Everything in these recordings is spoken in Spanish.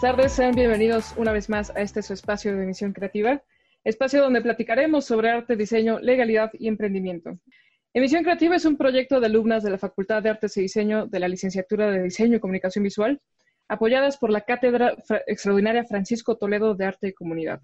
buenas tardes. Sean bienvenidos una vez más a este su espacio de emisión creativa, espacio donde platicaremos sobre arte, diseño, legalidad y emprendimiento. Emisión Creativa es un proyecto de alumnas de la Facultad de Artes y Diseño de la Licenciatura de Diseño y Comunicación Visual, apoyadas por la Cátedra Extraordinaria Francisco Toledo de Arte y Comunidad.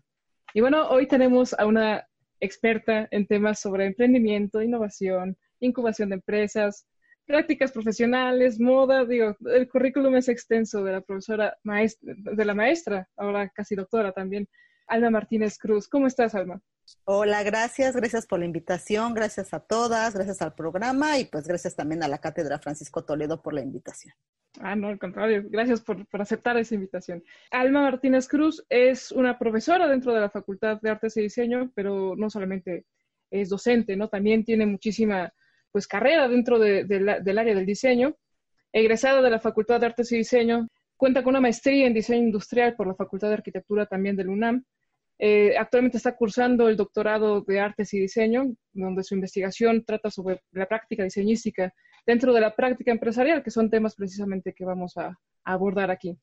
Y bueno, hoy tenemos a una experta en temas sobre emprendimiento, innovación, incubación de empresas, prácticas profesionales, moda, digo, el currículum es extenso de la profesora maestra, de la maestra, ahora casi doctora también, Alma Martínez Cruz. ¿Cómo estás, Alma? Hola, gracias, gracias por la invitación, gracias a todas, gracias al programa y pues gracias también a la Cátedra Francisco Toledo por la invitación. Ah, no, al contrario, gracias por, por, aceptar esa invitación. Alma Martínez Cruz es una profesora dentro de la Facultad de Artes y Diseño, pero no solamente es docente, ¿no? También tiene muchísima pues carrera dentro del área del diseño. Egresada de la Facultad de Artes y Diseño, cuenta con una maestría en diseño industrial por la Facultad de Arquitectura también del UNAM. Eh, actualmente está cursando el doctorado de Artes y Diseño, donde su investigación trata sobre la práctica diseñística dentro de la práctica empresarial, que son temas precisamente que vamos a, abordar aquí.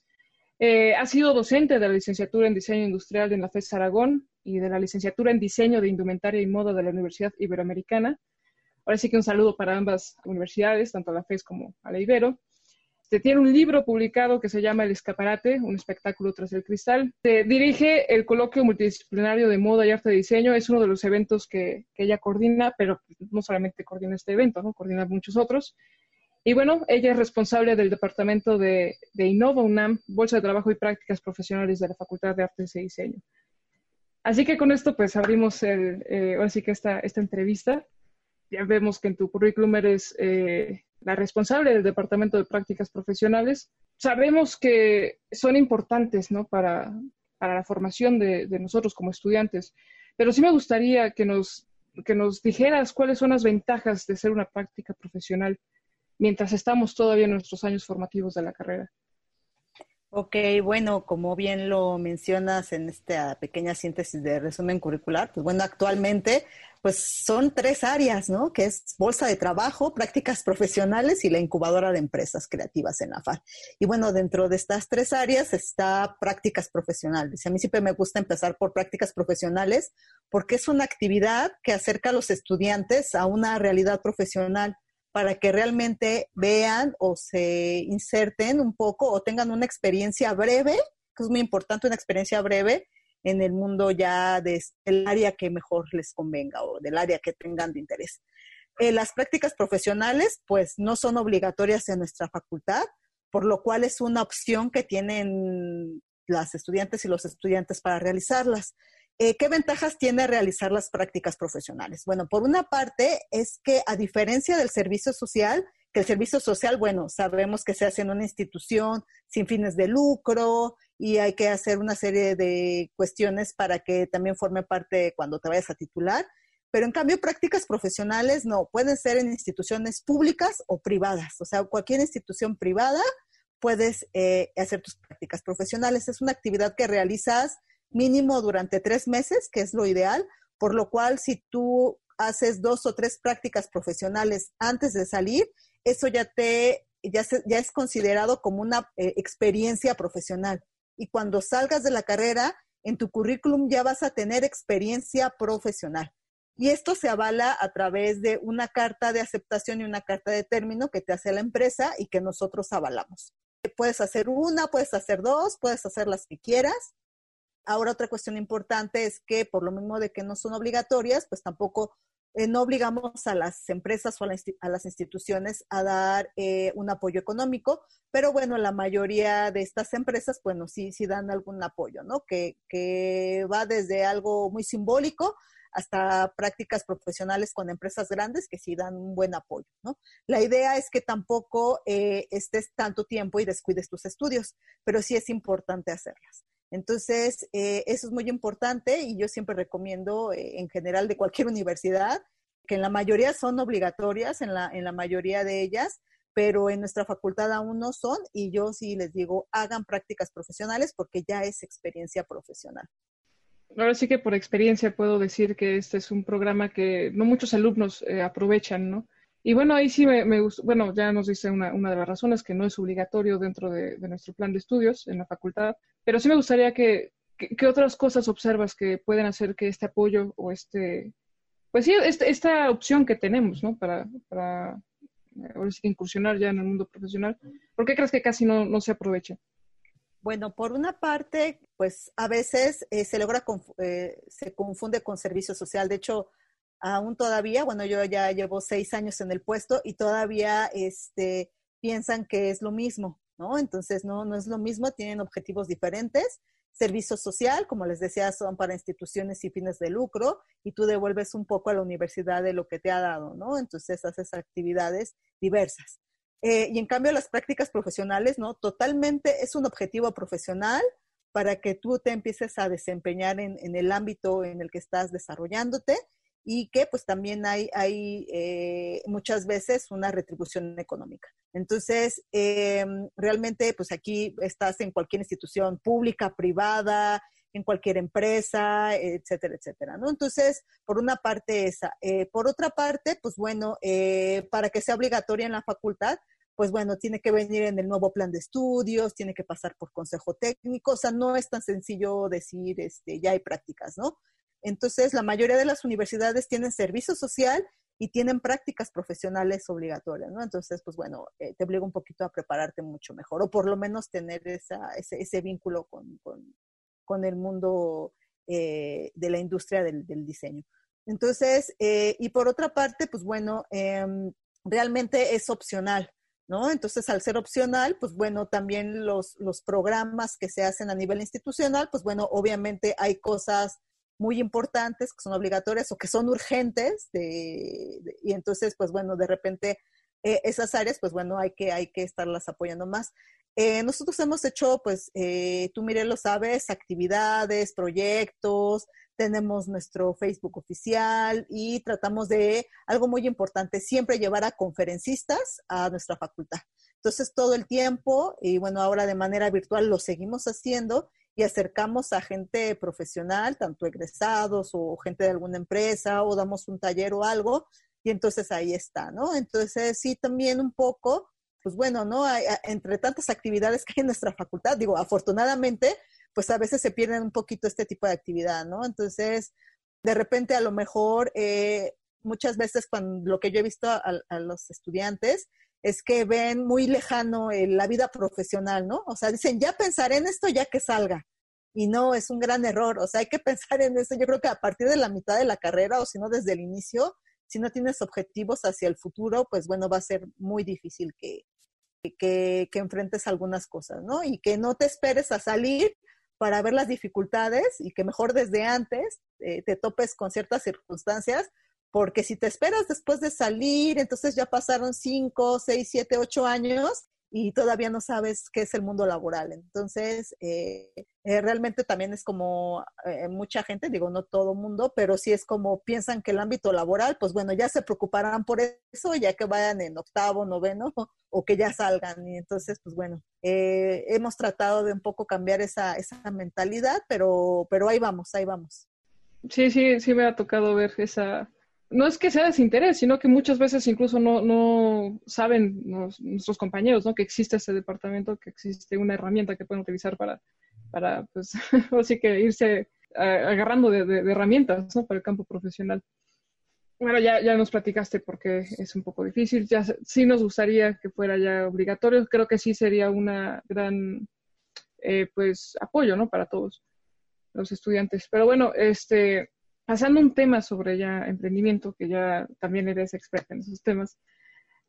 Eh, ha sido docente de la licenciatura en Diseño Industrial en la FES Aragón y de la licenciatura en Diseño de Indumentaria y Moda de la Universidad Iberoamericana. Ahora sí que un saludo para ambas universidades, tanto a la FES como a la Ibero. Se tiene un libro publicado que se llama El Escaparate, un espectáculo tras el cristal. Se dirige el coloquio multidisciplinario de moda y arte de diseño. Es uno de los eventos que, ella coordina, pero no solamente coordina este evento, ¿no? coordina muchos otros. Y bueno, ella es responsable del departamento de, de Innova UNAM, Bolsa de Trabajo y Prácticas Profesionales de la Facultad de Artes y Diseño. Así que con esto pues abrimos el, eh, ahora sí que esta, esta entrevista ya vemos que en tu currículum eres eh, la responsable del Departamento de Prácticas Profesionales. Sabemos que son importantes ¿no? para, para la formación de, de, nosotros como estudiantes, pero sí me gustaría que nos, que nos dijeras cuáles son las ventajas de ser una práctica profesional mientras estamos todavía en nuestros años formativos de la carrera. Ok, bueno, como bien lo mencionas en esta pequeña síntesis de resumen curricular, pues bueno, actualmente pues son tres áreas, ¿no? Que es bolsa de trabajo, prácticas profesionales y la incubadora de empresas creativas en la FAR. Y bueno, dentro de estas tres áreas está prácticas profesionales. A mí siempre me gusta empezar por prácticas profesionales porque es una actividad que acerca a los estudiantes a una realidad profesional para que realmente vean o se inserten un poco o tengan una experiencia breve, que es muy importante, una experiencia breve en el mundo ya del área que mejor les convenga o del área que tengan de interés. Eh, las prácticas profesionales, pues, no son obligatorias en nuestra facultad, por lo cual es una opción que tienen las estudiantes y los estudiantes para realizarlas. Eh, ¿Qué ventajas tiene realizar las prácticas profesionales? Bueno, por una parte es que a diferencia del servicio social, que el servicio social, bueno, sabemos que se hace en una institución sin fines de lucro y hay que hacer una serie de cuestiones para que también forme parte cuando te vayas a titular. Pero en cambio, prácticas profesionales no, pueden ser en instituciones públicas o privadas. O sea, cualquier institución privada puedes eh, hacer tus prácticas profesionales. Es una actividad que realizas mínimo durante tres meses, que es lo ideal, por lo cual si tú haces dos o tres prácticas profesionales antes de salir, eso ya te ya, es considerado como una eh, experiencia profesional. Y cuando salgas de la carrera, en tu currículum ya vas a tener experiencia profesional. Y esto se avala a través de una carta de aceptación y una carta de término que te hace la empresa y que nosotros avalamos. Puedes hacer una, puedes hacer dos, puedes hacer las que quieras. Ahora otra cuestión importante es que por lo mismo de que no son obligatorias, pues tampoco eh, no obligamos a las empresas o a, las instituciones a dar eh, un apoyo económico, pero bueno, la mayoría de estas empresas, bueno, sí, sí dan algún apoyo, ¿no? Que, va desde algo muy simbólico hasta prácticas profesionales con empresas grandes que sí dan un buen apoyo, ¿no? La idea es que tampoco eh, estés tanto tiempo y descuides tus estudios, pero sí es importante hacerlas. Entonces, eh, eso es muy importante y yo siempre recomiendo eh, en general de cualquier universidad, que en la mayoría son obligatorias, en la, en la mayoría de ellas, pero en nuestra facultad aún no son y yo sí les digo, hagan prácticas profesionales porque ya es experiencia profesional. Ahora sí que por experiencia puedo decir que este es un programa que no muchos alumnos eh, aprovechan, ¿no? Y bueno, ahí sí me, me gustó, bueno, ya nos dice una, una, de las razones que no es obligatorio dentro de, nuestro plan de estudios en la facultad, pero sí me gustaría que, ¿Qué otras cosas observas que pueden hacer que este apoyo o este, pues sí, este, esta opción que tenemos, ¿no? Para, para que incursionar ya en el mundo profesional, ¿por qué crees que casi no, no se aprovecha? Bueno, por una parte, pues a veces eh, se logra, eh, se confunde con servicio social. De hecho, aún todavía, bueno, yo ya llevo seis años en el puesto y todavía este, piensan que es lo mismo, ¿no? Entonces, no, no es lo mismo, tienen objetivos diferentes Servicio social, como les decía, son para instituciones y fines de lucro y tú devuelves un poco a la universidad de lo que te ha dado, ¿no? Entonces haces actividades diversas. Eh, y en cambio las prácticas profesionales, ¿no? Totalmente es un objetivo profesional para que tú te empieces a desempeñar en, en el ámbito en el que estás desarrollándote y que pues también hay, hay eh, muchas veces una retribución económica. Entonces, eh, realmente pues aquí estás en cualquier institución pública, privada, en cualquier empresa, etcétera, etcétera, ¿no? Entonces, por una parte esa. Eh, por otra parte, pues bueno, para que sea obligatoria en la facultad, pues bueno, tiene que venir en el nuevo plan de estudios, tiene que pasar por consejo técnico, o sea, no es tan sencillo decir, este, ya hay prácticas, ¿no? Entonces, la mayoría de las universidades tienen servicio social y tienen prácticas profesionales obligatorias, ¿no? Entonces, pues bueno, eh, te obliga un poquito a prepararte mucho mejor o por lo menos tener esa, ese, vínculo con, con, con, el mundo eh, de la industria del, del diseño. Entonces, eh, y por otra parte, pues bueno, em, realmente es opcional, ¿no? Entonces, al ser opcional, pues bueno, también los, los programas que se hacen a nivel institucional, pues bueno, obviamente hay cosas muy importantes, que son obligatorias o que son urgentes, y entonces, pues bueno, de repente eh, esas áreas, pues bueno, hay que, hay que estarlas apoyando más. Eh, nosotros hemos hecho, pues, eh, tú mire, lo sabes, actividades, proyectos, tenemos nuestro Facebook oficial y tratamos de algo muy importante, siempre llevar a conferencistas a nuestra facultad. Entonces, todo el tiempo, y bueno, ahora de manera virtual lo seguimos haciendo y acercamos a gente profesional, tanto egresados o gente de alguna empresa, o damos un taller o algo, y entonces ahí está, ¿no? Entonces sí, también un poco, pues bueno, ¿no? Hay, entre tantas actividades que hay en nuestra facultad, digo, afortunadamente, pues a veces se pierden un poquito este tipo de actividad, ¿no? Entonces, de repente a lo mejor, eh, muchas veces cuando lo que yo he visto a, a los estudiantes, es que ven muy lejano la vida profesional, ¿no? O sea, dicen, ya pensaré en esto ya que salga. Y no, es un gran error. O sea, hay que pensar en eso. Yo creo que a partir de la mitad de la carrera o si no desde el inicio, si no tienes objetivos hacia el futuro, pues bueno, va a ser muy difícil que, que, que enfrentes algunas cosas, ¿no? Y que no te esperes a salir para ver las dificultades y que mejor desde antes eh, te topes con ciertas circunstancias porque si te esperas después de salir, entonces ya pasaron cinco, seis, siete, ocho años y todavía no sabes qué es el mundo laboral. Entonces, eh, eh, realmente también es como eh, mucha gente, digo, no todo mundo, pero sí es como piensan que el ámbito laboral, pues bueno, ya se preocuparán por eso, ya que vayan en octavo, noveno, o que ya salgan. Y entonces, pues bueno, hemos tratado de un poco cambiar esa, esa mentalidad, pero, pero ahí vamos, ahí vamos. Sí, sí, sí me ha tocado ver esa, no es que sea desinterés, sino que muchas veces incluso no, no saben nuestros compañeros ¿no? que existe ese departamento, que existe una herramienta que pueden utilizar para, para pues, así que irse agarrando de, herramientas ¿no? para el campo profesional. Bueno, ya, ya nos platicaste porque es un poco difícil. Ya sí nos gustaría que fuera ya obligatorio. Creo que sí sería una gran eh, pues apoyo, ¿no? Para todos los estudiantes. Pero bueno, este pasando un tema sobre ya emprendimiento, que ya también eres experta en esos temas,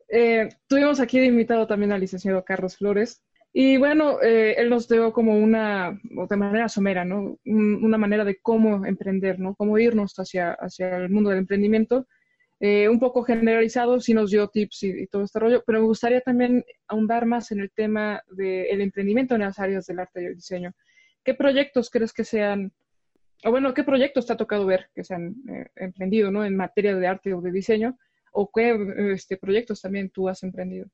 eh, tuvimos aquí de invitado también al licenciado Carlos Flores. Y bueno, eh, él nos dio como una, de manera somera, ¿no? una manera de cómo emprender, ¿no? Cómo irnos hacia, hacia el mundo del emprendimiento. Eh, un poco generalizado, sí nos dio tips y, todo este rollo, pero me gustaría también ahondar más en el tema del emprendimiento en las áreas del arte y el diseño. ¿Qué proyectos crees que sean o bueno, ¿qué proyectos te ha tocado ver que se han eh, emprendido ¿no? en materia de arte o de diseño? ¿O qué este, proyectos también tú has emprendido?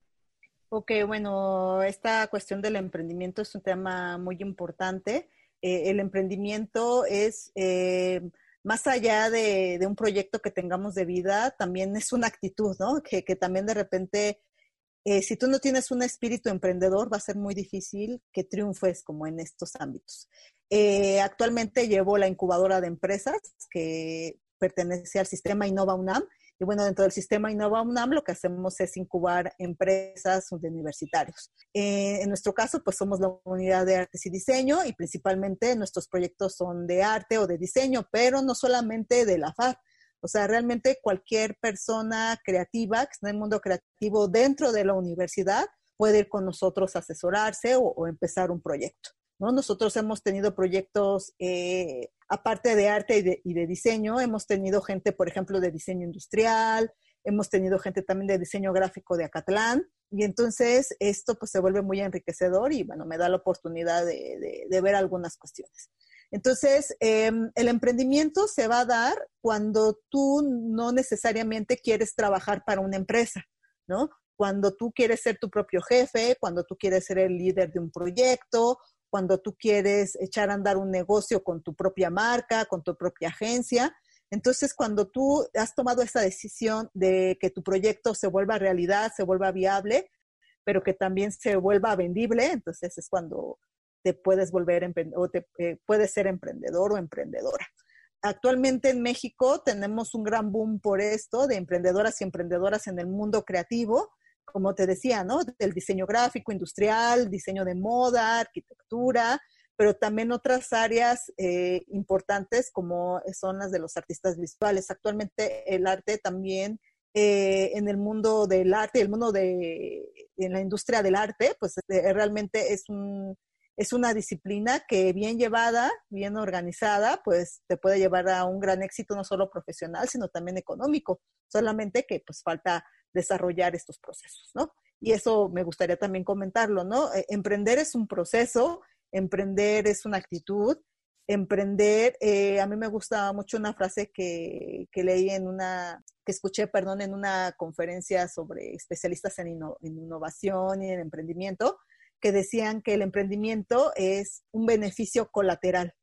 Ok, bueno, esta cuestión del emprendimiento es un tema muy importante. Eh, el emprendimiento es, eh, más allá de, un proyecto que tengamos de vida, también es una actitud, ¿no? Que, también de repente, si tú no tienes un espíritu emprendedor, va a ser muy difícil que triunfes como en estos ámbitos. Eh, actualmente llevo la incubadora de empresas que pertenece al sistema Innova UNAM y bueno, dentro del sistema Innova UNAM lo que hacemos es incubar empresas de universitarios. Eh, en nuestro caso, pues somos la unidad de artes y diseño y principalmente nuestros proyectos son de arte o de diseño, pero no solamente de la FAR. O sea, realmente cualquier persona creativa que está en el mundo creativo dentro de la universidad puede ir con nosotros a asesorarse o empezar un proyecto. Nosotros hemos tenido proyectos, eh, aparte de arte y de, diseño, hemos tenido gente, por ejemplo, de diseño industrial, hemos tenido gente también de diseño gráfico de Acatlán, y entonces esto pues se vuelve muy enriquecedor y bueno, me da la oportunidad de, ver algunas cuestiones. Entonces, em, el emprendimiento se va a dar cuando tú no necesariamente quieres trabajar para una empresa, ¿no? Cuando tú quieres ser tu propio jefe, cuando tú quieres ser el líder de un proyecto cuando tú quieres echar a andar un negocio con tu propia marca, con tu propia agencia. Entonces, cuando tú has tomado esa decisión de que tu proyecto se vuelva realidad, se vuelva viable, pero que también se vuelva vendible, entonces es cuando te puedes volver o te, eh, puedes ser emprendedor o emprendedora. Actualmente en México tenemos un gran boom por esto de emprendedoras y emprendedoras en el mundo creativo como te decía, ¿no? Del diseño gráfico, industrial, diseño de moda, arquitectura, pero también otras áreas eh, importantes como son las de los artistas visuales. Actualmente el arte también eh, en el mundo del arte, el mundo de en la industria del arte, pues eh, realmente es un es una disciplina que bien llevada, bien organizada, pues te puede llevar a un gran éxito no solo profesional, sino también económico. Solamente que pues falta desarrollar estos procesos, ¿no? Y eso me gustaría también comentarlo, ¿no? Eh, emprender es un proceso, emprender es una actitud, emprender, eh, a mí me gusta mucho una frase que, leí en una, que escuché, perdón, en una conferencia sobre especialistas en, en innovación y en emprendimiento, que decían que el emprendimiento es un beneficio colateral.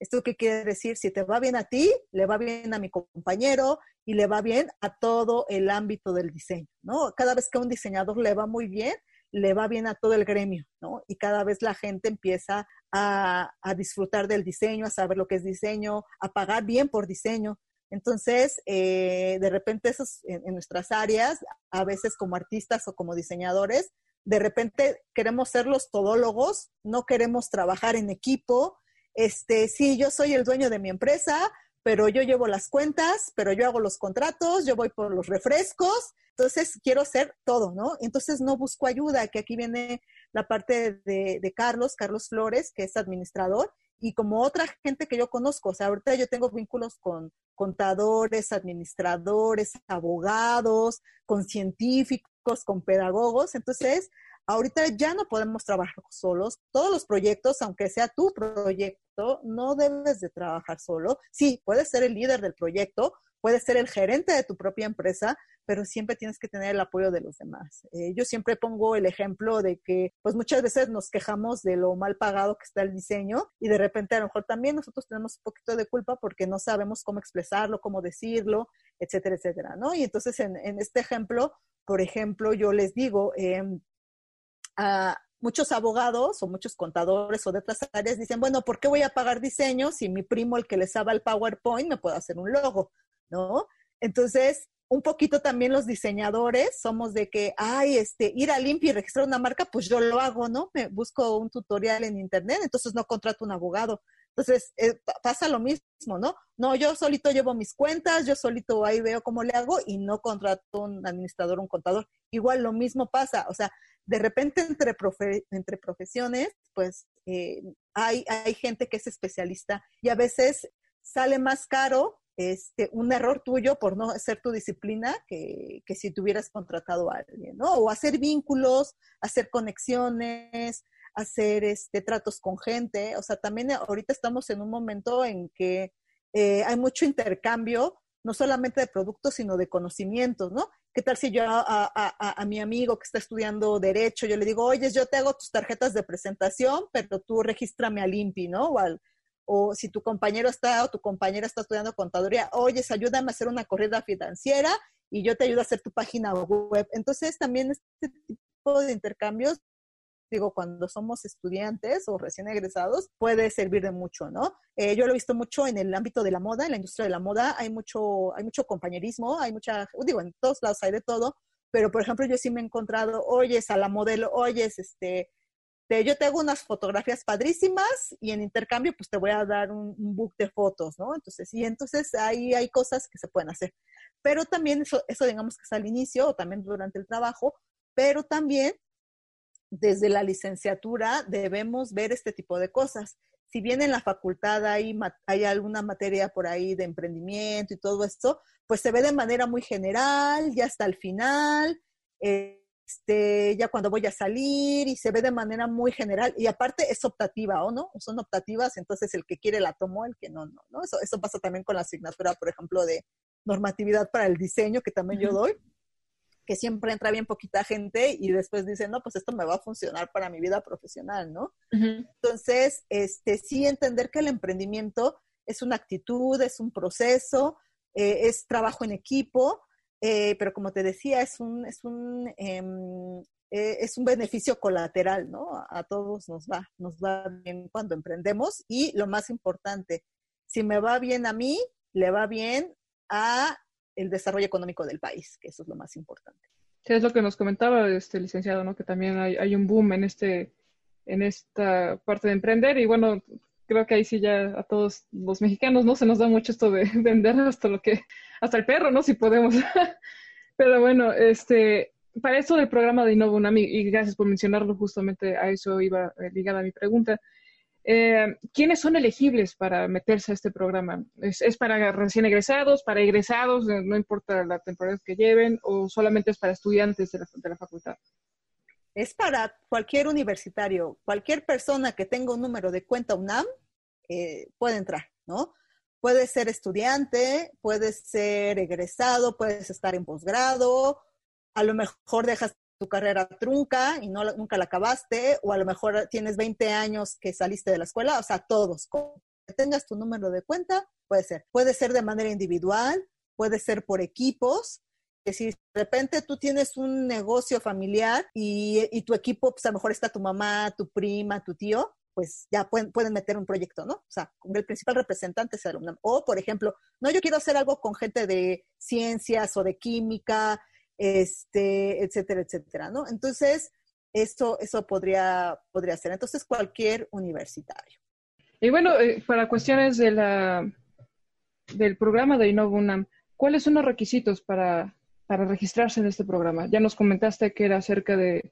¿Esto qué quiere decir? Si te va bien a ti, le va bien a mi compañero y le va bien a todo el ámbito del diseño, ¿no? Cada vez que a un diseñador le va muy bien, le va bien a todo el gremio, ¿no? Y cada vez la gente empieza a, disfrutar del diseño, a saber lo que es diseño, a pagar bien por diseño. Entonces, eh, de repente, esos, en, nuestras áreas, a veces como artistas o como diseñadores, de repente queremos ser los todólogos, no queremos trabajar en equipo, este, sí, yo soy el dueño de mi empresa, pero yo llevo las cuentas, pero yo hago los contratos, yo voy por los refrescos, entonces quiero hacer todo, ¿no? Entonces no busco ayuda, que aquí viene la parte de, Carlos, Carlos Flores, que es administrador, y como otra gente que yo conozco, o sea, ahorita yo tengo vínculos con contadores, administradores, abogados, con científicos, con pedagogos, entonces ahorita ya no podemos trabajar solos. Todos los proyectos, aunque sea tu proyecto, no debes de trabajar solo. Sí, puedes ser el líder del proyecto, puedes ser el gerente de tu propia empresa, pero siempre tienes que tener el apoyo de los demás. Eh, yo siempre pongo el ejemplo de que, pues muchas veces nos quejamos de lo mal pagado que está el diseño y de repente a lo mejor también nosotros tenemos un poquito de culpa porque no sabemos cómo expresarlo, cómo decirlo, etcétera, etcétera, ¿no? Y entonces en, este ejemplo, por ejemplo, yo les digo, eh, muchos abogados o muchos contadores o de otras áreas dicen, bueno, ¿por qué voy a pagar diseño si mi primo, el que les sabe el PowerPoint, me puede hacer un logo? ¿No? Entonces, un poquito también los diseñadores somos de que, ay, este, ir a limpio y registrar una marca, pues yo lo hago, ¿no? Me busco un tutorial en internet, entonces no contrato un abogado. Entonces, eh, pasa lo mismo, ¿no? No, yo solito llevo mis cuentas, yo solito ahí veo cómo le hago y no contrato un administrador, un contador. Igual lo mismo pasa, o sea, de repente entre, profesiones, pues eh, hay, hay gente que es especialista y a veces sale más caro este, un error tuyo por no hacer tu disciplina que, que si tuvieras contratado a alguien, ¿no? O hacer vínculos, hacer conexiones, hacer este, tratos con gente. O sea, también ahorita estamos en un momento en que eh, hay mucho intercambio, no solamente de productos, sino de conocimientos, ¿no? ¿Qué tal si yo a, mi amigo que está estudiando Derecho, yo le digo, oye, yo te hago tus tarjetas de presentación, pero tú regístrame al INPI, ¿no? O si tu compañero está o tu compañera está estudiando contaduría, oye, ayúdame a hacer una corrida financiera y yo te ayudo a hacer tu página web. Entonces, también este tipo de intercambios, digo, cuando somos estudiantes o recién egresados, puede servir de mucho, ¿no? Eh, yo lo he visto mucho en el ámbito de la moda, en la industria de la moda, hay mucho, hay mucho compañerismo, hay mucha, digo, en todos lados hay de todo, pero por ejemplo, yo sí me he encontrado, oyes a la modelo, oyes, este, yo te hago unas fotografías padrísimas y en intercambio pues te voy a dar un, book de fotos, ¿no? Entonces, y entonces ahí hay cosas que se pueden hacer. Pero también eso, eso digamos que es al inicio o también durante el trabajo, pero también desde la licenciatura debemos ver este tipo de cosas. Si bien en la facultad hay, hay alguna materia por ahí de emprendimiento y todo esto, pues se ve de manera muy general, ya hasta el final. Eh, este, ya cuando voy a salir y se ve de manera muy general y aparte es optativa o no, son optativas, entonces el que quiere la tomó, el que no, no, ¿no? Eso, eso pasa también con la asignatura, por ejemplo, de normatividad para el diseño que también yo doy, que siempre entra bien poquita gente y después dicen, no, pues esto me va a funcionar para mi vida profesional, ¿no? Entonces, este, sí entender que el emprendimiento es una actitud, es un proceso, eh, es trabajo en equipo, eh, pero como te decía, es un, es un, em, eh, es un beneficio colateral, ¿no? A todos nos va, nos va bien cuando emprendemos y lo más importante, si me va bien a mí, le va bien a el desarrollo económico del país, que eso es lo más importante. Sí, es lo que nos comentaba este licenciado, ¿no? Que también hay, hay un boom en este en esta parte de emprender y bueno, creo que ahí sí ya a todos los mexicanos no se nos da mucho esto de vender hasta lo que, hasta el perro, ¿no? Si podemos. Pero bueno, este, para eso del programa de Innova Unami, y gracias por mencionarlo, justamente a eso iba eh, ligada mi pregunta. Eh, ¿Quiénes son elegibles para meterse a este programa? ¿Es, ¿Es, para recién egresados, para egresados, eh, no importa la temporada que lleven, o solamente es para estudiantes de la, de la facultad? es para cualquier universitario, cualquier persona que tenga un número de cuenta UNAM eh, puede entrar, ¿no? Puede ser estudiante, puede ser egresado, puedes estar en posgrado, a lo mejor dejas tu carrera trunca y no, nunca la acabaste, o a lo mejor tienes 20 años que saliste de la escuela, o sea, todos. Que tengas tu número de cuenta, puede ser. Puede ser de manera individual, puede ser por equipos, que si de repente tú tienes un negocio familiar y, tu equipo, pues a lo mejor está tu mamá, tu prima, tu tío, pues ya pueden, pueden meter un proyecto, ¿no? O sea, el principal representante es el UNAM. O, por ejemplo, no, yo quiero hacer algo con gente de ciencias o de química, este, etcétera, etcétera, ¿no? Entonces, eso, eso podría, podría ser. Entonces, cualquier universitario. Y bueno, eh, para cuestiones de la, del programa de Innova UNAM, ¿cuáles son los requisitos para, para registrarse en este programa? Ya nos comentaste que era cerca de,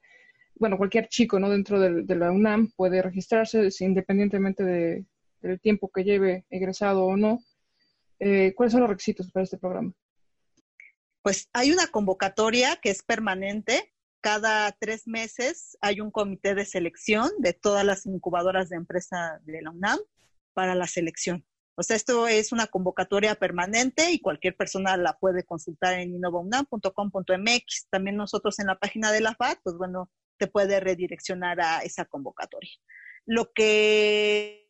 bueno, cualquier chico ¿no? dentro de, la UNAM puede registrarse independientemente de, del tiempo que lleve egresado o no. Eh, ¿Cuáles son los requisitos para este programa? Pues hay una convocatoria que es permanente. Cada tres meses hay un comité de selección de todas las incubadoras de empresa de la UNAM para la selección. O sea, esto es una convocatoria permanente y cualquier persona la puede consultar en innovaunam.com.mx. También nosotros en la página de la FAD, pues bueno, te puede redireccionar a esa convocatoria. Lo que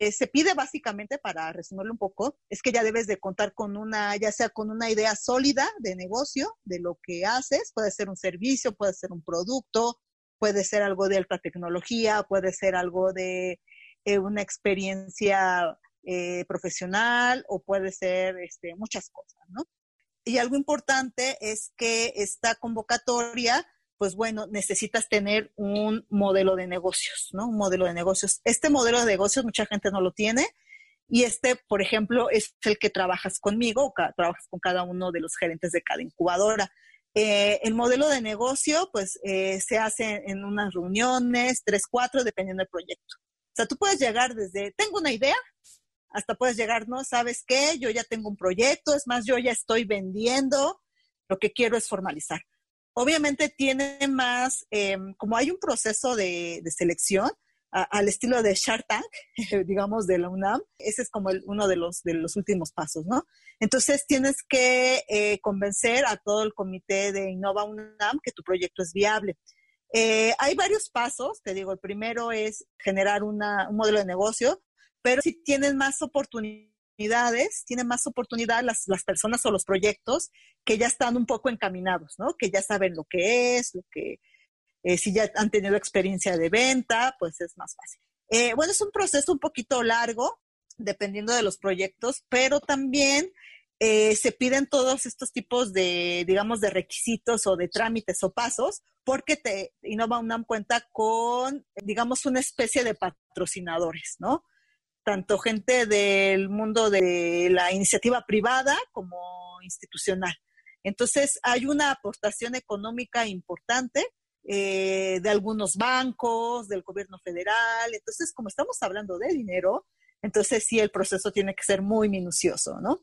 se pide básicamente, para resumirlo un poco, es que ya debes de contar con una, ya sea con una idea sólida de negocio, de lo que haces, puede ser un servicio, puede ser un producto, puede ser algo de alta tecnología, puede ser algo de eh, una experiencia eh, profesional o puede ser este, muchas cosas, ¿no? Y algo importante es que esta convocatoria, pues bueno, necesitas tener un modelo de negocios, ¿no? Un modelo de negocios. Este modelo de negocios mucha gente no lo tiene y este, por ejemplo, es el que trabajas conmigo o trabajas con cada uno de los gerentes de cada incubadora. Eh, el modelo de negocio, pues, eh, se hace en unas reuniones, tres, cuatro, dependiendo del proyecto. O sea, tú puedes llegar desde, tengo una idea, hasta puedes llegar, ¿no? ¿Sabes qué? Yo ya tengo un proyecto, es más, yo ya estoy vendiendo, lo que quiero es formalizar. Obviamente tiene más, em, como hay un proceso de, selección al estilo de Shark Tank, digamos, de la UNAM, ese es como uno de los, de los últimos pasos, ¿no? Entonces tienes que eh, convencer a todo el comité de Innova UNAM que tu proyecto es viable. Eh, hay varios pasos, te digo, el primero es generar un modelo de negocio, pero si tienen más oportunidades, tienen más oportunidad las, las personas o los proyectos que ya están un poco encaminados, ¿no? Que ya saben lo que es, lo que, eh, si ya han tenido experiencia de venta, pues es más fácil. Eh, bueno, es un proceso un poquito largo, dependiendo de los proyectos, pero también eh, se piden todos estos tipos de, digamos, de requisitos o de trámites o pasos, porque te, Innova UNAM cuenta con, digamos, una especie de patrocinadores, ¿no? Tanto gente del mundo de la iniciativa privada como institucional. Entonces, hay una aportación económica importante eh, de algunos bancos, del gobierno federal. Entonces, como estamos hablando de dinero, entonces sí el proceso tiene que ser muy minucioso, ¿no?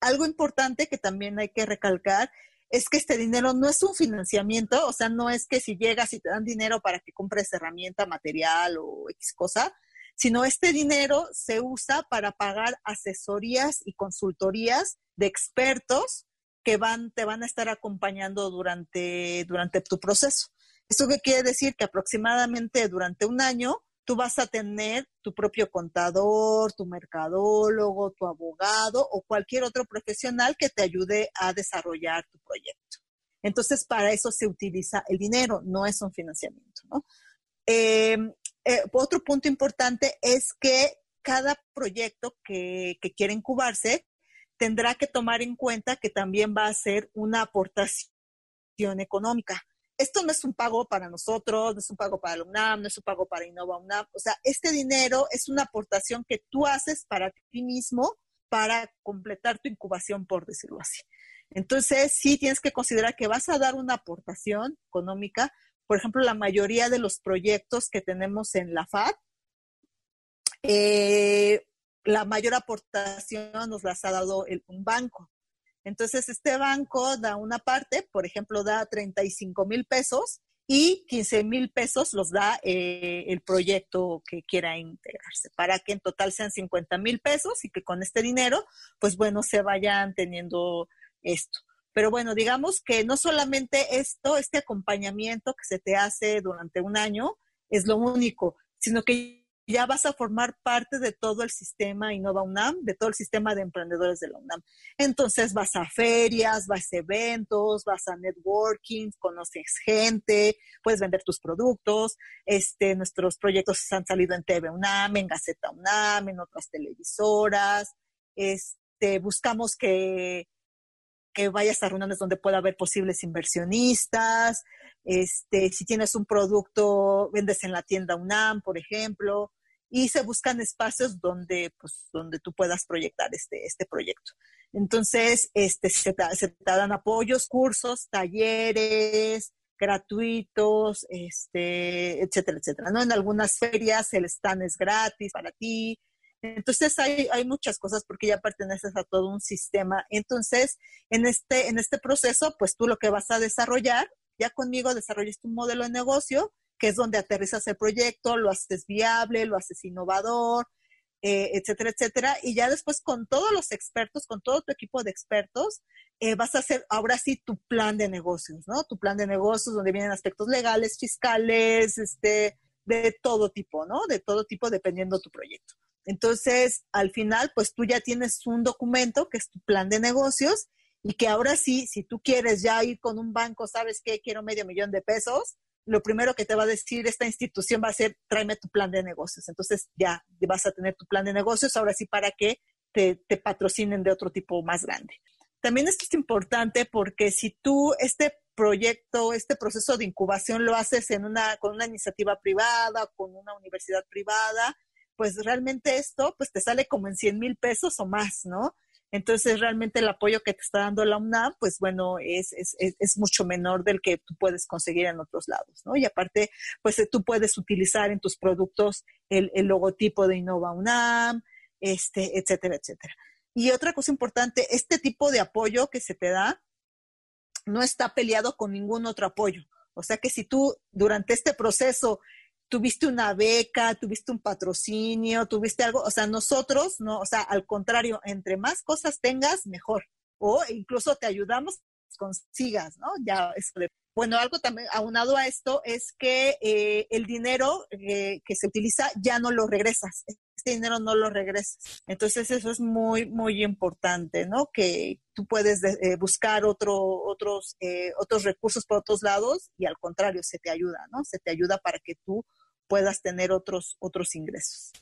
Algo importante que también hay que recalcar es que este dinero no es un financiamiento, o sea, no es que si llegas y te dan dinero para que compres herramienta, material o X cosa, sino este dinero se usa para pagar asesorías y consultorías de expertos que van, te van a estar acompañando durante, durante tu proceso. ¿Esto qué quiere decir? Que aproximadamente durante un año tú vas a tener tu propio contador, tu mercadólogo, tu abogado o cualquier otro profesional que te ayude a desarrollar tu proyecto. Entonces, para eso se utiliza el dinero, no es un financiamiento. Em, eh, otro punto importante es que cada proyecto que, que quiere incubarse tendrá que tomar en cuenta que también va a ser una aportación económica esto no es un pago para nosotros, no es un pago para la UNAM, no es un pago para Innova UNAM. O sea, este dinero es una aportación que tú haces para ti mismo para completar tu incubación, por decirlo así. Entonces, sí tienes que considerar que vas a dar una aportación económica. Por ejemplo, la mayoría de los proyectos que tenemos en la FAD, eh, la mayor aportación nos las ha dado un banco. Entonces, este banco da una parte, por ejemplo, da 35 mil pesos y 15 mil pesos los da eh, el proyecto que quiera integrarse, para que en total sean 50 mil pesos y que con este dinero, pues bueno, se vayan teniendo esto. Pero bueno, digamos que no solamente esto, este acompañamiento que se te hace durante un año es lo único, sino que ya vas a formar parte de todo el sistema Innova UNAM, de todo el sistema de emprendedores de la UNAM. Entonces vas a ferias, vas a eventos, vas a networking, conoces gente, puedes vender tus productos. Este, nuestros proyectos han salido en TV UNAM, en Gaceta UNAM, en otras televisoras. Este, buscamos que, que vayas a reuniones donde pueda haber posibles inversionistas. Este, si tienes un producto, vendes en la tienda UNAM, por ejemplo y se buscan espacios donde, pues, donde tú puedas proyectar este, este proyecto. Entonces, este, se, te, dan apoyos, cursos, talleres gratuitos, este, etcétera, etcétera. ¿no? En algunas ferias el stand es gratis para ti. Entonces hay, muchas cosas porque ya perteneces a todo un sistema. Entonces, en este, en este proceso, pues tú lo que vas a desarrollar, ya conmigo desarrollaste un modelo de negocio que es donde aterrizas el proyecto, lo haces viable, lo haces innovador, eh, etcétera, etcétera. Y ya después con todos los expertos, con todo tu equipo de expertos, eh, vas a hacer ahora sí tu plan de negocios, ¿no? Tu plan de negocios donde vienen aspectos legales, fiscales, este, de todo tipo, ¿no? De todo tipo dependiendo tu proyecto. Entonces, al final, pues tú ya tienes un documento que es tu plan de negocios y que ahora sí, si tú quieres ya ir con un banco, ¿sabes qué? Quiero medio millón de pesos, lo primero que te va a decir esta institución va a ser, tráeme tu plan de negocios. Entonces ya vas a tener tu plan de negocios, ahora sí para que te, patrocinen de otro tipo más grande. También esto es importante porque si tú este proyecto, este proceso de incubación lo haces en una, con una iniciativa privada, con una universidad privada, pues realmente esto pues te sale como en 100 mil pesos o más, ¿no? Entonces, realmente el apoyo que te está dando la UNAM, pues bueno, es, es, es, mucho menor del que tú puedes conseguir en otros lados, ¿no? Y aparte, pues tú puedes utilizar en tus productos el, el logotipo de Innova UNAM, este, etcétera, etcétera. Y otra cosa importante, este tipo de apoyo que se te da no está peleado con ningún otro apoyo. O sea que si tú durante este proceso tuviste una beca, tuviste un patrocinio, tuviste algo, o sea, nosotros, no, o sea, al contrario, entre más cosas tengas, mejor. O incluso te ayudamos consigas, ¿no? Ya, bueno, algo también aunado a esto es que eh, el dinero eh, que se utiliza ya no lo regresas, este dinero no lo regresas. Entonces eso es muy, muy importante, ¿no? Que tú puedes eh, buscar otro, otros, otros recursos por otros lados y al contrario, se te ayuda, ¿no? Se te ayuda para que tú puedas tener otros, otros ingresos.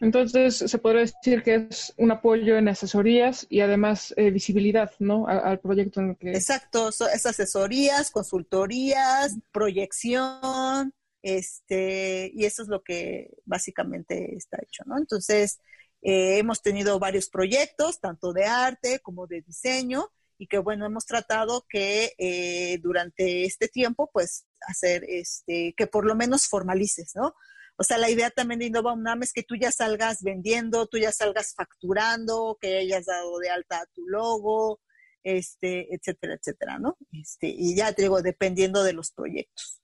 Entonces, se podría decir que es un apoyo en asesorías y además eh, visibilidad, ¿no? al proyecto en el que... Exacto, es asesorías, consultorías, proyección, este, y eso es lo que básicamente está hecho, ¿no? Entonces, eh, hemos tenido varios proyectos, tanto de arte como de diseño, y que bueno, hemos tratado que eh, durante este tiempo, pues, hacer, este, que por lo menos formalices, ¿no? O sea, la idea también de Innova UNAM es que tú ya salgas vendiendo, tú ya salgas facturando, que hayas dado de alta tu logo, este, etcétera, etcétera, ¿no? Este, y ya te digo, dependiendo de los proyectos.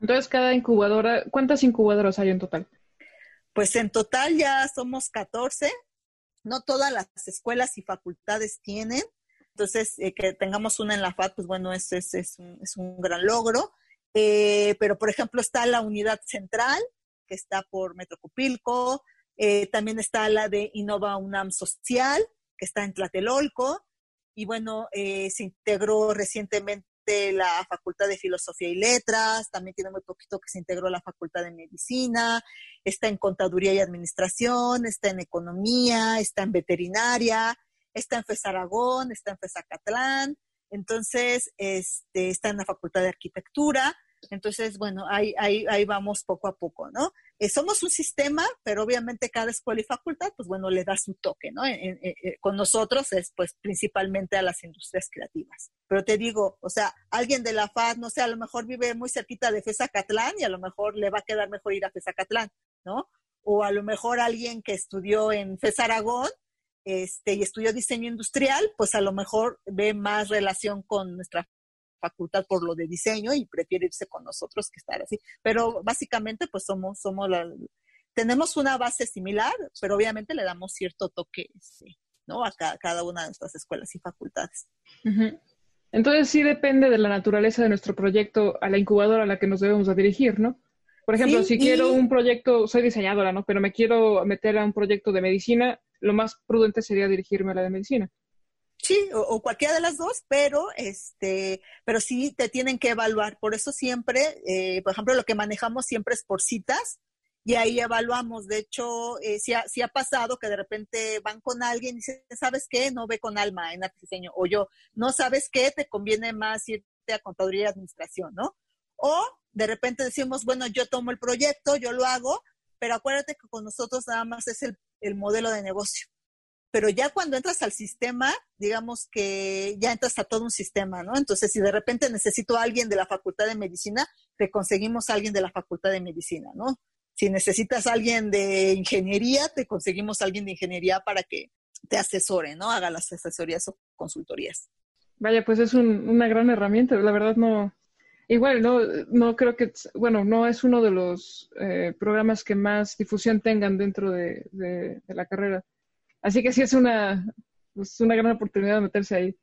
Entonces, cada incubadora, ¿cuántas incubadoras hay en total? Pues en total ya somos 14. No todas las escuelas y facultades tienen. Entonces, eh, que tengamos una en la FAD, pues bueno, es, es, es, un, es un, gran logro. Eh, pero, por ejemplo, está la unidad central, que está por Metrocupilco, eh, también está la de Innova UNAM Social, que está en Tlatelolco, y bueno, eh, se integró recientemente la Facultad de Filosofía y Letras, también tiene muy poquito que se integró la Facultad de Medicina, está en Contaduría y Administración, está en Economía, está en Veterinaria, está en FES Aragón, está en FES Acatlán, entonces este, está en la Facultad de Arquitectura, entonces, bueno, ahí, ahí, vamos poco a poco, ¿no? Eh, somos un sistema, pero obviamente cada escuela y facultad, pues bueno, le da su toque, ¿no? con nosotros es pues principalmente a las industrias creativas. Pero te digo, o sea, alguien de la FAD, no sé, a lo mejor vive muy cerquita de Catlán y a lo mejor le va a quedar mejor ir a Catlán, ¿no? O a lo mejor alguien que estudió en FES Aragón este, y estudió diseño industrial, pues a lo mejor ve más relación con nuestra facultad por lo de diseño y prefiere irse con nosotros que estar así. Pero básicamente pues somos, somos la, tenemos una base similar, pero obviamente le damos cierto toque este, ¿no? a cada, una de nuestras escuelas y facultades. Entonces sí depende de la naturaleza de nuestro proyecto a la incubadora a la que nos debemos dirigir, ¿no? Por ejemplo, si quiero un proyecto, soy diseñadora, ¿no? Pero me quiero meter a un proyecto de medicina, lo más prudente sería dirigirme a la de medicina. Sí, o, cualquiera de las dos, pero este, pero sí te tienen que evaluar. Por eso siempre, eh, por ejemplo, lo que manejamos siempre es por citas y ahí evaluamos. De hecho, eh, si, ha, pasado que de repente van con alguien y dicen, ¿sabes qué? No ve con alma en arte diseño. O yo, no sabes qué, te conviene más irte a contaduría y administración, ¿no? O de repente decimos, bueno, yo tomo el proyecto, yo lo hago, pero acuérdate que con nosotros nada más es el modelo de negocio pero ya cuando entras al sistema, digamos que ya entras a todo un sistema, ¿no? Entonces, si de repente necesito a alguien de la Facultad de Medicina, te conseguimos a alguien de la Facultad de Medicina, ¿no? Si necesitas a alguien de ingeniería, te conseguimos alguien de ingeniería para que te asesore, ¿no? Haga las asesorías o consultorías. Vaya, pues es una gran herramienta. La verdad no, igual no, no creo que, bueno, no es uno de los eh, programas que más difusión tengan dentro de la carrera. Así que sí es una, pues, una gran oportunidad de meterse ahí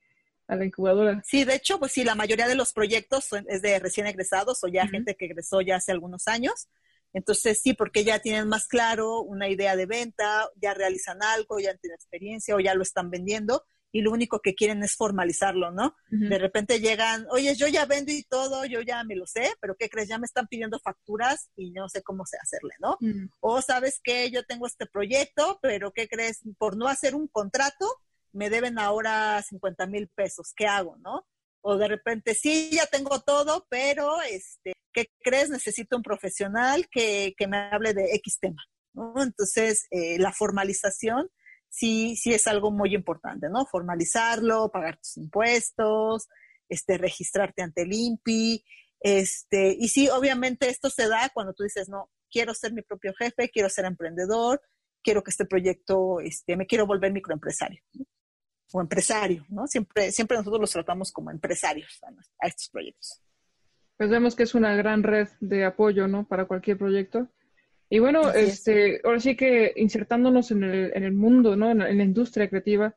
a la incubadora. Sí, de hecho, pues sí, la mayoría de los proyectos es de recién egresados o ya gente que egresó ya hace algunos años. Entonces sí, porque ya tienen más claro una idea de venta, ya realizan algo, ya tienen experiencia o ya lo están vendiendo y lo único que quieren es formalizarlo, ¿no? De repente llegan, oye, yo ya vendo y todo, yo ya me lo sé, pero ¿qué crees? Ya me están pidiendo facturas y no sé cómo hacerle, ¿no? O sabes que yo tengo este proyecto, pero ¿qué crees? Por no hacer un contrato, me deben ahora 50 mil pesos, ¿qué hago, no? O de repente, sí, ya tengo todo, pero, este, ¿qué crees? Necesito un profesional que, que me hable de X tema, ¿no? Entonces, eh, la formalización sí, sí es algo muy importante, ¿no? Formalizarlo, pagar tus impuestos, este, registrarte ante el INPI, este, y sí, obviamente esto se da cuando tú dices, no, quiero ser mi propio jefe, quiero ser emprendedor, quiero que este proyecto, este, me quiero volver microempresario, o empresario, ¿no? Siempre, siempre nosotros los tratamos como empresarios a, a estos proyectos. Pues vemos que es una gran red de apoyo, ¿no? Para cualquier proyecto. Y bueno, este, ahora sí que insertándonos en el, en el mundo, ¿no? En, la industria creativa,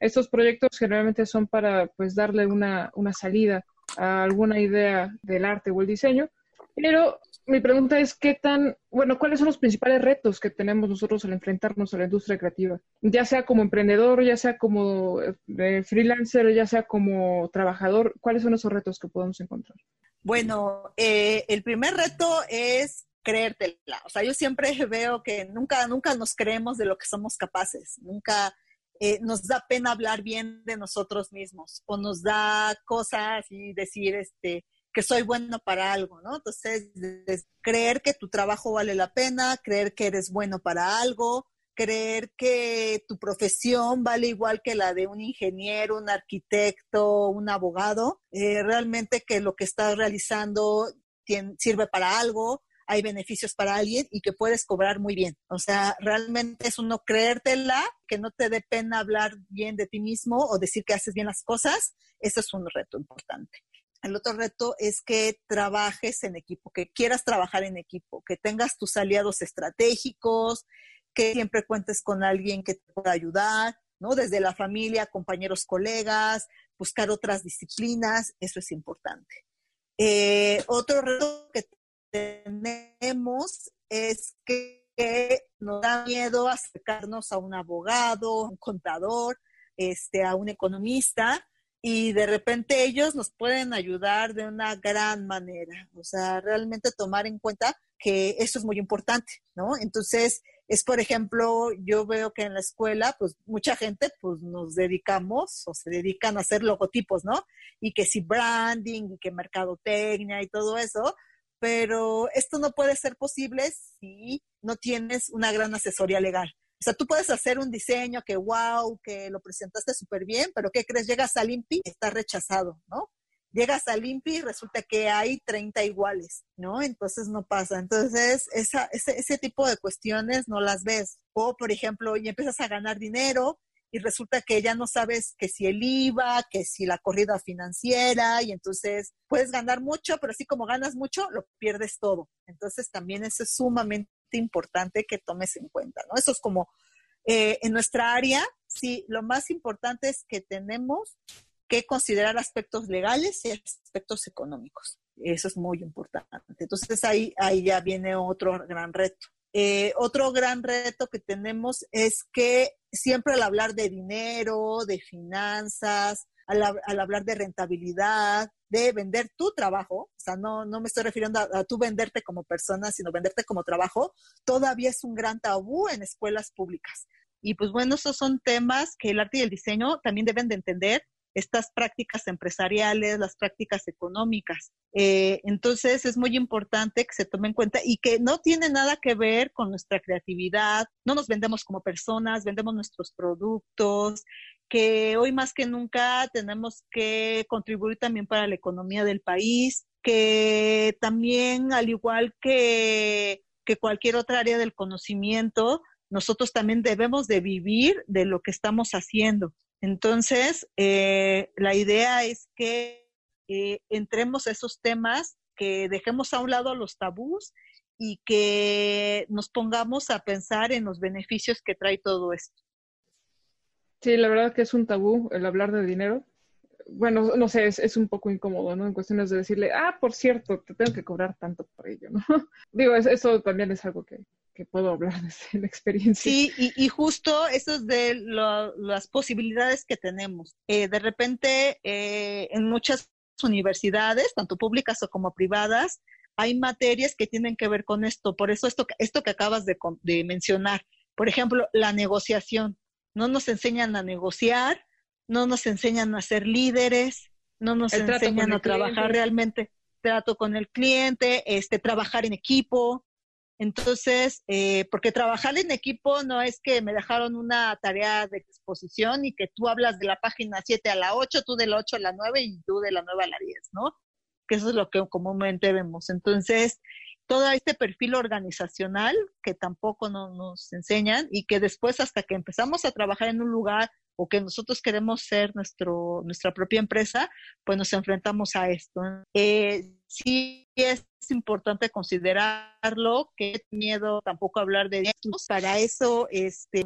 Estos proyectos generalmente son para pues darle una, una salida a alguna idea del arte o el diseño, pero mi pregunta es qué tan, bueno, ¿cuáles son los principales retos que tenemos nosotros al enfrentarnos a la industria creativa? Ya sea como emprendedor, ya sea como eh, freelancer, ya sea como trabajador, ¿cuáles son esos retos que podemos encontrar? Bueno, eh, el primer reto es creértela. O sea, yo siempre veo que nunca, nunca nos creemos de lo que somos capaces. Nunca eh, nos da pena hablar bien de nosotros mismos o nos da cosas y decir, este, que soy bueno para algo, ¿no? Entonces, creer que tu trabajo vale la pena, creer que eres bueno para algo, creer que tu profesión vale igual que la de un ingeniero, un arquitecto, un abogado, eh, realmente que lo que estás realizando sirve para algo, hay beneficios para alguien y que puedes cobrar muy bien. O sea, realmente es uno creértela, que no te dé pena hablar bien de ti mismo o decir que haces bien las cosas. Eso es un reto importante. El otro reto es que trabajes en equipo, que quieras trabajar en equipo, que tengas tus aliados estratégicos, que siempre cuentes con alguien que te pueda ayudar, ¿no? Desde la familia, compañeros, colegas, buscar otras disciplinas, eso es importante. Eh, otro reto que tenemos es que nos da miedo acercarnos a un abogado, a un contador, este, a un economista, y de repente ellos nos pueden ayudar de una gran manera. O sea, realmente tomar en cuenta que eso es muy importante, ¿no? Entonces, es por ejemplo, yo veo que en la escuela, pues mucha gente, pues nos dedicamos o se dedican a hacer logotipos, ¿no? Y que si branding y que mercadotecnia y todo eso, pero esto no puede ser posible si no tienes una gran asesoría legal. O sea, tú puedes hacer un diseño que wow, que lo presentaste súper bien, pero ¿qué crees? Llegas al INPI, está rechazado, ¿no? Llegas al INPI y resulta que hay 30 iguales, ¿no? Entonces no pasa. Entonces, ese tipo de cuestiones no las ves. O, por ejemplo, y empiezas a ganar dinero y resulta que ya no sabes que si el IVA, que si la corrida financiera, y entonces puedes ganar mucho, pero así como ganas mucho, lo pierdes todo. Entonces también eso es sumamente importante que tomes en cuenta, ¿no? Eso es como eh, en nuestra área, sí, lo más importante es que tenemos que considerar aspectos legales y aspectos económicos. Eso es muy importante. Entonces ahí, ahí ya viene otro gran reto. Eh, otro gran reto que tenemos es que siempre al hablar de dinero, de finanzas, al, hablar de rentabilidad, de vender tu trabajo, o sea, no, no me estoy refiriendo a, a, tú venderte como persona, sino venderte como trabajo, todavía es un gran tabú en escuelas públicas. Y pues bueno, esos son temas que el arte y el diseño también deben de entender estas prácticas empresariales, las prácticas económicas. Eh, entonces es muy importante que se tome en cuenta y que no tiene nada que ver con nuestra creatividad, no nos vendemos como personas, vendemos nuestros productos, que hoy más que nunca tenemos que contribuir también para la economía del país, que también al igual que, que cualquier otra área del conocimiento, nosotros también debemos de vivir de lo que estamos haciendo. Entonces, eh, la idea es que eh, entremos a esos temas, que dejemos a un lado los tabús y que nos pongamos a pensar en los beneficios que trae todo esto. Sí, la verdad que es un tabú el hablar de dinero. Bueno, no sé, es, un poco incómodo, ¿no? En cuestiones de decirle, ah, por cierto, te tengo que cobrar tanto por ello, ¿no? Digo, eso también es algo que, que puedo hablar de la experiencia. Sí, y, justo eso es de las posibilidades que tenemos. Eh, de repente, eh, en muchas universidades, tanto públicas o como privadas, hay materias que tienen que ver con esto. Por eso esto, esto que acabas de, de mencionar, por ejemplo, la negociación. No nos enseñan a negociar, no nos enseñan a ser líderes, no nos enseñan a trabajar realmente trato con el cliente, este, trabajar en equipo, entonces, eh, porque trabajar en equipo no es que me dejaron una tarea de exposición y que tú hablas de la página 7 a la 8, tú de la 8 a la 9 y tú de la 9 a la 10, ¿no? Que eso es lo que comúnmente vemos. Entonces, todo este perfil organizacional que tampoco nos enseñan y que después hasta que empezamos a trabajar en un lugar o que nosotros queremos ser nuestro, nuestra propia empresa, pues nos enfrentamos a esto. Eh, sí es importante considerarlo, que miedo tampoco hablar de esto. Para eso, este,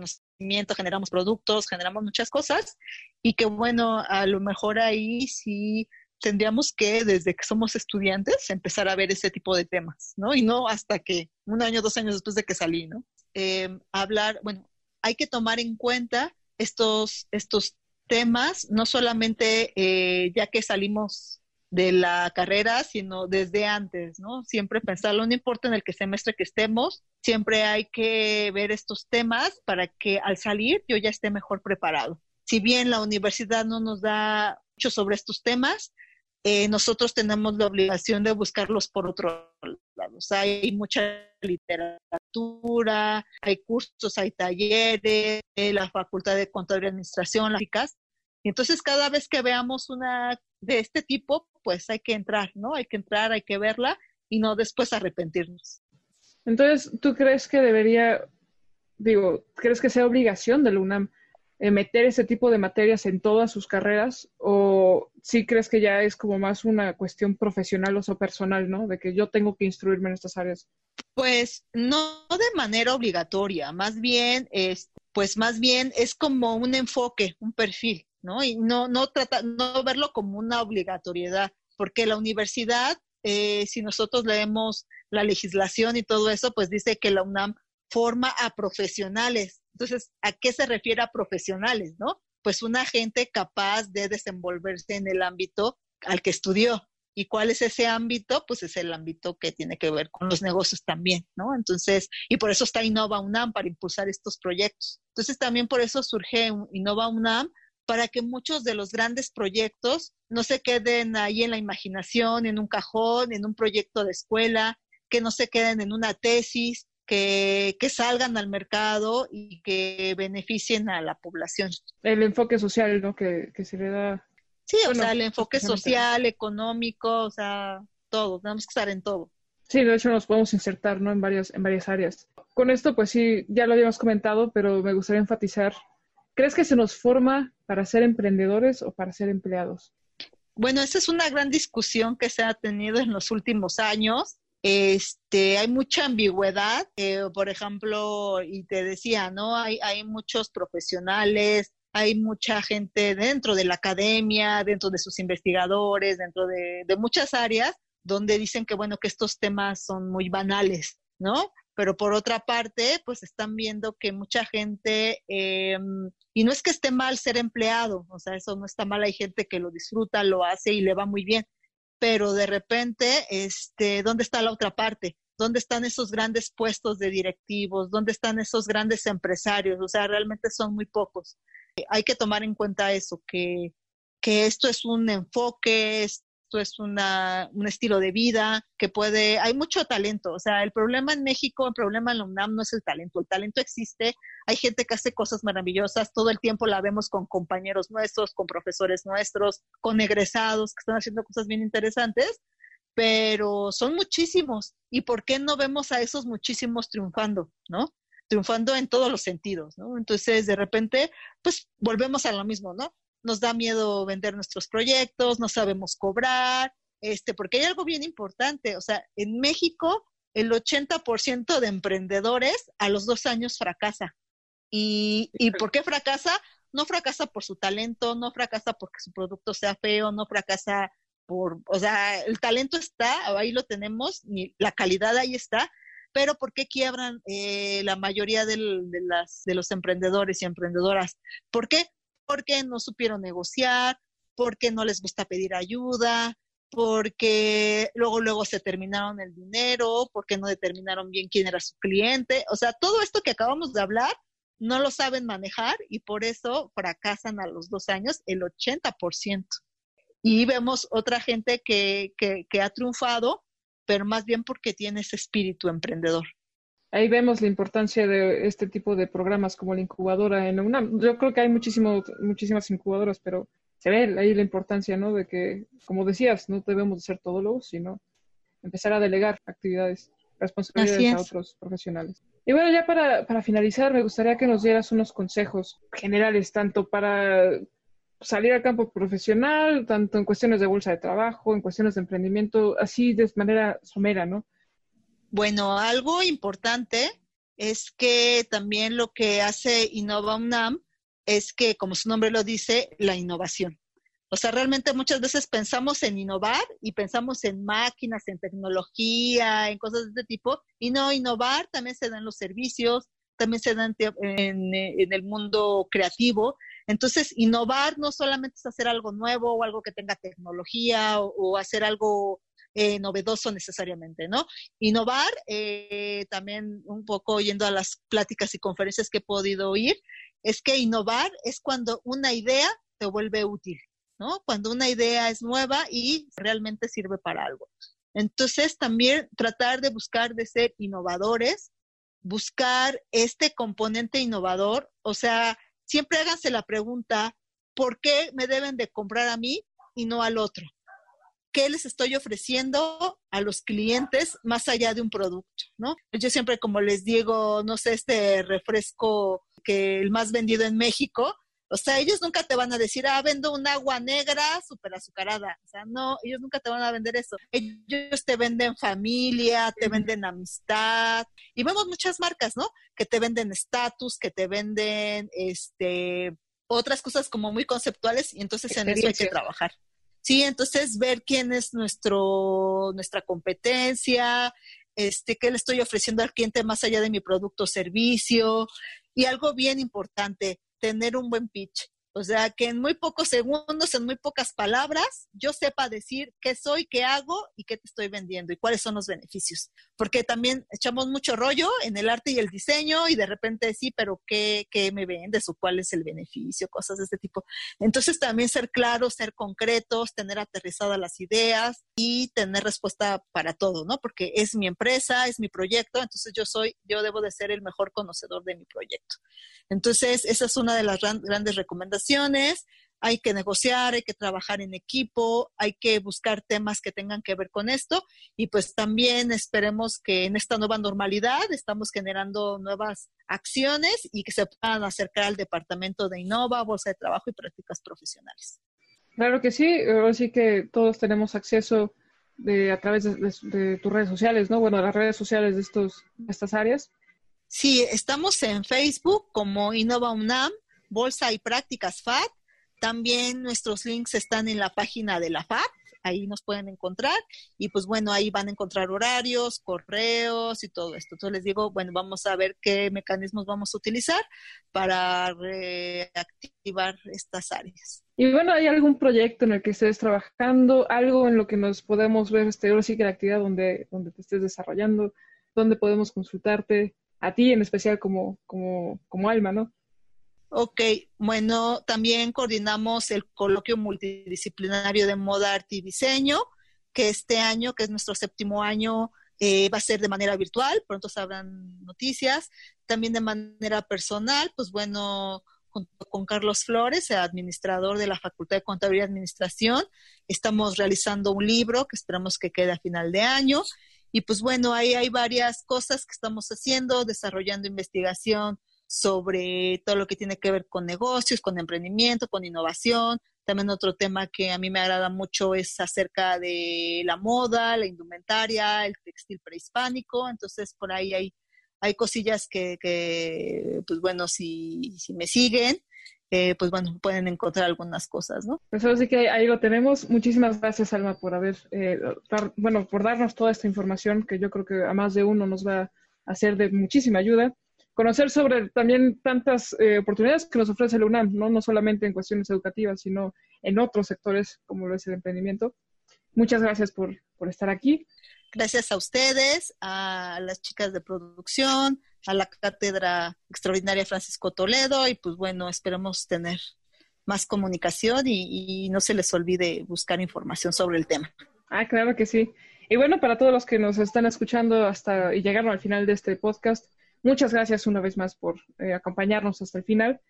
generamos productos, generamos muchas cosas y que bueno, a lo mejor ahí sí tendríamos que, desde que somos estudiantes, empezar a ver ese tipo de temas, ¿no? Y no hasta que un año, dos años después de que salí, ¿no? Em, hablar, bueno, hay que tomar en cuenta estos, estos temas, no solamente eh, ya que salimos de la carrera, sino desde antes, ¿no? Siempre pensarlo, no importa en el que semestre que estemos, siempre hay que ver estos temas para que al salir yo ya esté mejor preparado. Si bien la universidad no nos da mucho sobre estos temas, eh, nosotros tenemos la obligación de buscarlos por otro lado. hay mucha literatura, hay cursos, hay talleres, eh, la Facultad de Contaduría y Administración, las chicas. Y entonces cada vez que veamos una de este tipo, pues hay que entrar, ¿no? Hay que entrar, hay que verla y no después arrepentirnos. Entonces, ¿tú crees que debería, digo, crees que sea obligación de la UNAM eh, meter ese tipo de materias en todas sus carreras o si crees que ya es como más una cuestión profesional o personal, ¿no? De que yo tengo que instruirme en estas áreas. Pues no de manera obligatoria, más bien es, pues más bien es como un enfoque, un perfil, ¿no? Y no, no trata, no verlo como una obligatoriedad, porque la universidad, eh, si nosotros leemos la legislación y todo eso, pues dice que la UNAM forma a profesionales entonces, ¿a qué se refiere a profesionales, no? Pues una gente capaz de desenvolverse en el ámbito al que estudió. ¿Y cuál es ese ámbito? Pues es el ámbito que tiene que ver con los negocios también, ¿no? Entonces, y por eso está Innova UNAM para impulsar estos proyectos. Entonces, también por eso surge Innova UNAM para que muchos de los grandes proyectos no se queden ahí en la imaginación, en un cajón, en un proyecto de escuela, que no se queden en una tesis, que, salgan al mercado y que beneficien a la población. El enfoque social, ¿no? Que, se le da. Sí, o sea, el enfoque social, económico, o sea, todo, tenemos que estar en todo. Sí, de hecho nos podemos insertar, ¿no? En varias, en varias áreas. Con esto, pues sí, ya lo habíamos comentado, pero me gustaría enfatizar. ¿Crees que se nos forma para ser emprendedores o para ser empleados? Bueno, esa es una gran discusión que se ha tenido en los últimos años. Este, hay mucha ambigüedad, eh, por ejemplo, y te decía, ¿no? Hay, muchos profesionales, hay mucha gente dentro de la academia, dentro de sus investigadores, dentro de, de muchas áreas, donde dicen que, bueno, que estos temas son muy banales, ¿no? Pero por otra parte, pues están viendo que mucha gente, eh, y no es que esté mal ser empleado, o sea, eso no está mal, hay gente que lo disfruta, lo hace y le va muy bien, pero de repente, este, ¿dónde está la otra parte? ¿Dónde están esos grandes puestos de directivos? ¿Dónde están esos grandes empresarios? O sea, realmente son muy pocos. Hay que tomar en cuenta eso, que, que esto es un enfoque, es una, un estilo de vida que puede, hay mucho talento, o sea, el problema en México, el problema en la UNAM no es el talento, el talento existe, hay gente que hace cosas maravillosas, todo el tiempo la vemos con compañeros nuestros, con profesores nuestros, con egresados que están haciendo cosas bien interesantes, pero son muchísimos, ¿y por qué no vemos a esos muchísimos triunfando, no? triunfando en todos los sentidos, ¿no? Entonces, de repente, pues volvemos a lo mismo, ¿no? Nos da miedo vender nuestros proyectos, no sabemos cobrar, este, porque hay algo bien importante, o sea, en México el 80% de emprendedores a los dos años fracasa. ¿Y, ¿Y por qué fracasa? No fracasa por su talento, no fracasa porque su producto sea feo, no fracasa por, o sea, el talento está, ahí lo tenemos, la calidad ahí está, pero ¿por qué quiebran eh, la mayoría de, de los emprendedores y emprendedoras? ¿Por qué? Porque no supieron negociar, porque no les gusta pedir ayuda, porque luego luego se terminaron el dinero, porque no determinaron bien quién era su cliente, o sea, todo esto que acabamos de hablar no lo saben manejar y por eso fracasan a los dos años el 80%. Y vemos otra gente que, que, que ha triunfado, pero más bien porque tiene ese espíritu emprendedor ahí vemos la importancia de este tipo de programas como la incubadora en una Yo creo que hay muchísimo, muchísimas incubadoras, pero se ve ahí la importancia, ¿no? De que, como decías, no debemos ser todólogos, sino empezar a delegar actividades. responsabilidades a otros profesionales. Y bueno, ya para, para finalizar, me gustaría que nos dieras unos consejos generales, tanto para salir al campo profesional, tanto en cuestiones de bolsa de trabajo, en cuestiones de emprendimiento, así de manera somera, ¿no? Bueno, algo importante es que también lo que hace Innova UNAM es que, como su nombre lo dice, la innovación. O sea, realmente muchas veces pensamos en innovar y pensamos en máquinas, en tecnología, en cosas de este tipo, y no, innovar también se da en los servicios, también se da en, el mundo creativo. Entonces, innovar no solamente es hacer algo nuevo o algo que tenga tecnología o, hacer algo eh, novedoso necesariamente, ¿no? Innovar, eh, también un poco oyendo a las pláticas y conferencias que he podido oír, es que innovar es cuando una idea te vuelve útil. ¿no? Cuando una idea es nueva y realmente sirve para algo. Entonces, también tratar de buscar de ser innovadores, buscar este componente innovador, o sea, siempre háganse la pregunta, ¿por qué me deben de comprar a mí y no al otro? ¿Qué les estoy ofreciendo a los clientes más allá de un producto, ¿no? Yo siempre, como les digo, no sé, este refresco que el más vendido en México, o sea, ellos nunca te van a decir, ah, vendo un agua negra súper azucarada. O sea, no, ellos nunca te van a vender eso. Ellos te venden familia, te venden amistad. Y vemos muchas marcas, ¿no? Que te venden estatus, que te venden, este, otras cosas como muy conceptuales y entonces en eso hay que trabajar. Sí, entonces ver quién es nuestro, nuestra competencia, este, qué le estoy ofreciendo al cliente más allá de mi producto o servicio. Y algo bien importante, tener un buen pitch. O sea, que en muy pocos segundos, en muy pocas palabras, yo sepa decir qué soy, qué hago y qué te estoy vendiendo y cuáles son los beneficios. Porque también echamos mucho rollo en el arte y el diseño y de repente sí, pero ¿qué, qué me vendes o cuál es el beneficio? Cosas de este tipo. Entonces también ser claros, ser concretos, tener aterrizadas las ideas y tener respuesta para todo, ¿no? Porque es mi empresa, es mi proyecto, entonces yo soy, yo debo de ser el mejor conocedor de mi proyecto. Entonces, esa es una de las grandes recomendaciones. Hay que negociar, hay que trabajar en equipo, hay que buscar temas que tengan que ver con esto y pues también esperemos que en esta nueva normalidad estamos generando nuevas acciones y que se puedan acercar al departamento de Innova, Bolsa de Trabajo y Prácticas Profesionales. Claro que sí, así que todos tenemos acceso de, a través de, tus redes sociales, ¿no? Bueno, las redes sociales de, estos, de estas áreas. Sí, estamos en Facebook como Innova UNAM, Bolsa y Prácticas FAT. También nuestros links están en la página de la FAT, ahí nos pueden encontrar y pues bueno, ahí van a encontrar horarios, correos y todo esto. Entonces les digo, bueno, vamos a ver qué mecanismos vamos a utilizar para reactivar estas áreas. Y bueno, ¿hay algún proyecto en el que estés trabajando, algo en lo que nos podemos ver, este, ahora sí que la actividad donde, donde te estés desarrollando, donde podemos consultarte? a ti en especial como, como, como alma, ¿no? Ok, bueno, también coordinamos el coloquio multidisciplinario de moda, arte y diseño, que este año, que es nuestro séptimo año, eh, va a ser de manera virtual, pronto sabrán noticias. También de manera personal, pues bueno, junto con Carlos Flores, administrador de la Facultad de Contabilidad y Administración, estamos realizando un libro que esperamos que quede a final de año y pues bueno, ahí hay varias cosas que estamos haciendo, desarrollando investigación sobre todo lo que tiene que ver con negocios, con emprendimiento, con innovación. También otro tema que a mí me agrada mucho es acerca de la moda, la indumentaria, el textil prehispánico. Entonces, por ahí hay, hay cosillas que, pues bueno, si, si me siguen, eh, pues bueno, pueden encontrar algunas cosas, ¿no? Pues ahora sí que ahí lo tenemos. Muchísimas gracias, Alma, por haber, eh, bueno, por darnos toda esta información que yo creo que a más de uno nos va a ser de muchísima ayuda. Conocer sobre también tantas eh, oportunidades que nos ofrece la UNAM, ¿no? no solamente en cuestiones educativas, sino en otros sectores como lo es el emprendimiento. Muchas gracias por, por estar aquí. Gracias a ustedes, a las chicas de producción, a la cátedra extraordinaria Francisco Toledo y pues bueno, esperemos tener más comunicación y, no se les olvide buscar información sobre el tema. Ah, claro que sí. Y bueno, para todos los que nos están escuchando hasta y llegaron al final de este podcast, muchas gracias una vez más por eh, acompañarnos hasta el final.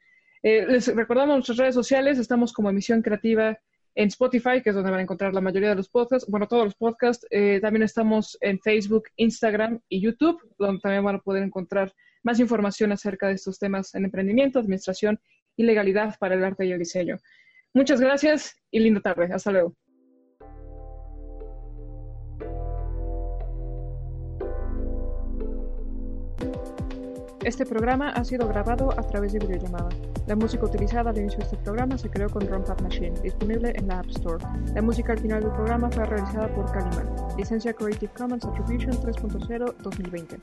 Eh, les recordamos nuestras redes sociales, estamos como Emisión Creativa en Spotify, que es donde van a encontrar la mayoría de los podcasts, bueno, todos los podcasts. Eh, también estamos en Facebook, Instagram y YouTube, donde también van a poder encontrar más información acerca de estos temas en emprendimiento, administración y legalidad para el arte y el diseño. Muchas gracias y linda tarde. Hasta luego. Este programa ha sido grabado a través de videollamada. La música utilizada al inicio de este programa se creó con Rumpad Machine, disponible en la App Store. La música al final del programa fue realizada por Kaliman. Licencia Creative Commons Attribution 3.0 2020.